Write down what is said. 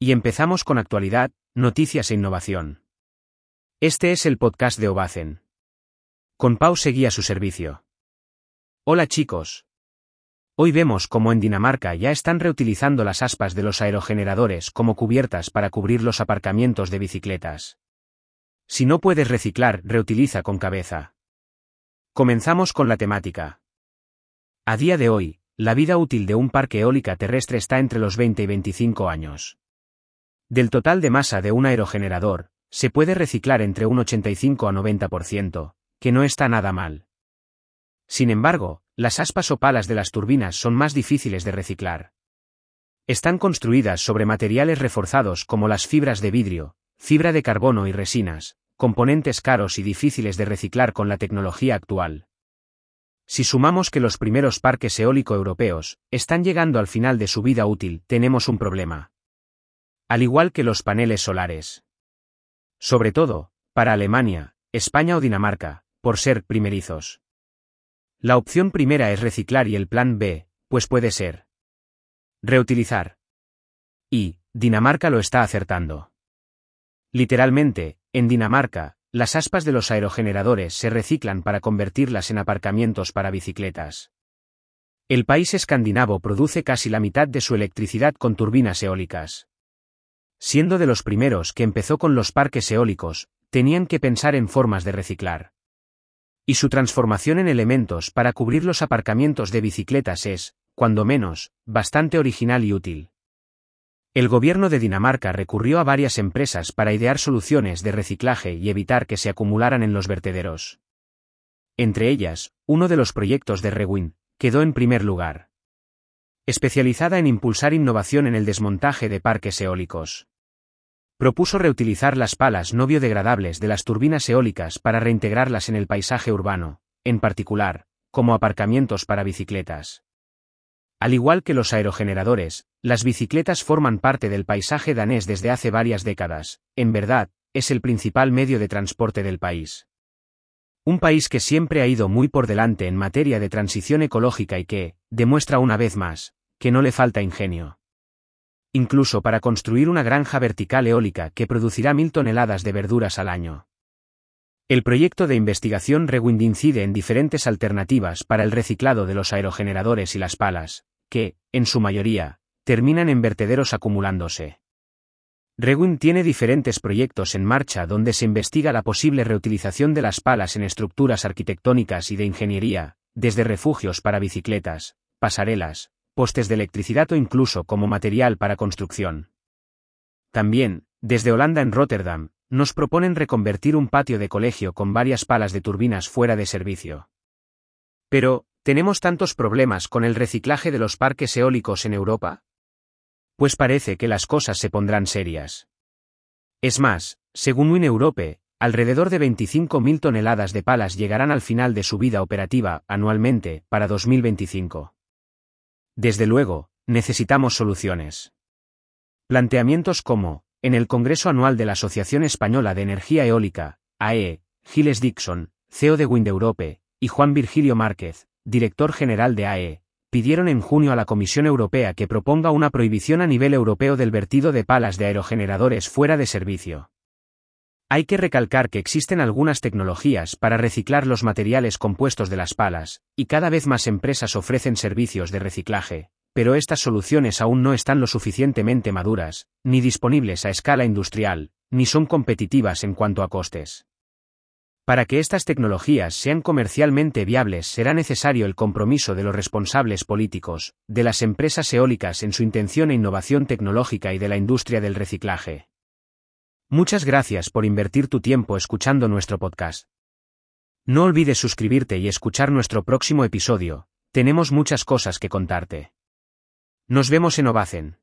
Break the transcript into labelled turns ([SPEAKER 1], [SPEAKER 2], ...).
[SPEAKER 1] Y empezamos con actualidad, noticias e innovación. Este es el podcast de Obacen. Con Pau seguía su servicio. Hola chicos. Hoy vemos cómo en Dinamarca ya están reutilizando las aspas de los aerogeneradores como cubiertas para cubrir los aparcamientos de bicicletas. Si no puedes reciclar, reutiliza con cabeza. Comenzamos con la temática. A día de hoy, la vida útil de un parque eólica terrestre está entre los 20 y 25 años. Del total de masa de un aerogenerador, se puede reciclar entre un 85 a 90%, que no está nada mal. Sin embargo, las aspas o palas de las turbinas son más difíciles de reciclar. Están construidas sobre materiales reforzados como las fibras de vidrio, fibra de carbono y resinas, componentes caros y difíciles de reciclar con la tecnología actual. Si sumamos que los primeros parques eólico europeos están llegando al final de su vida útil, tenemos un problema. Al igual que los paneles solares. Sobre todo, para Alemania, España o Dinamarca, por ser primerizos. La opción primera es reciclar y el plan B, pues puede ser reutilizar. Y, Dinamarca lo está acertando. Literalmente, en Dinamarca, las aspas de los aerogeneradores se reciclan para convertirlas en aparcamientos para bicicletas. El país escandinavo produce casi la mitad de su electricidad con turbinas eólicas. Siendo de los primeros que empezó con los parques eólicos, tenían que pensar en formas de reciclar y su transformación en elementos para cubrir los aparcamientos de bicicletas es, cuando menos, bastante original y útil. El gobierno de Dinamarca recurrió a varias empresas para idear soluciones de reciclaje y evitar que se acumularan en los vertederos. Entre ellas, uno de los proyectos de Rewin, quedó en primer lugar. Especializada en impulsar innovación en el desmontaje de parques eólicos propuso reutilizar las palas no biodegradables de las turbinas eólicas para reintegrarlas en el paisaje urbano, en particular, como aparcamientos para bicicletas. Al igual que los aerogeneradores, las bicicletas forman parte del paisaje danés desde hace varias décadas, en verdad, es el principal medio de transporte del país. Un país que siempre ha ido muy por delante en materia de transición ecológica y que, demuestra una vez más, que no le falta ingenio incluso para construir una granja vertical eólica que producirá mil toneladas de verduras al año. El proyecto de investigación Rewind incide en diferentes alternativas para el reciclado de los aerogeneradores y las palas, que, en su mayoría, terminan en vertederos acumulándose. Rewind tiene diferentes proyectos en marcha donde se investiga la posible reutilización de las palas en estructuras arquitectónicas y de ingeniería, desde refugios para bicicletas, pasarelas, postes de electricidad o incluso como material para construcción. También, desde Holanda en Rotterdam, nos proponen reconvertir un patio de colegio con varias palas de turbinas fuera de servicio. Pero, ¿tenemos tantos problemas con el reciclaje de los parques eólicos en Europa? Pues parece que las cosas se pondrán serias. Es más, según Win Europe, alrededor de 25.000 toneladas de palas llegarán al final de su vida operativa anualmente para 2025. Desde luego, necesitamos soluciones. Planteamientos como, en el Congreso Anual de la Asociación Española de Energía Eólica, AE, Giles Dixon, CEO de Wind Europe, y Juan Virgilio Márquez, director general de AE, pidieron en junio a la Comisión Europea que proponga una prohibición a nivel europeo del vertido de palas de aerogeneradores fuera de servicio. Hay que recalcar que existen algunas tecnologías para reciclar los materiales compuestos de las palas, y cada vez más empresas ofrecen servicios de reciclaje, pero estas soluciones aún no están lo suficientemente maduras, ni disponibles a escala industrial, ni son competitivas en cuanto a costes. Para que estas tecnologías sean comercialmente viables será necesario el compromiso de los responsables políticos, de las empresas eólicas en su intención e innovación tecnológica y de la industria del reciclaje. Muchas gracias por invertir tu tiempo escuchando nuestro podcast. No olvides suscribirte y escuchar nuestro próximo episodio, tenemos muchas cosas que contarte. Nos vemos en Ovacen.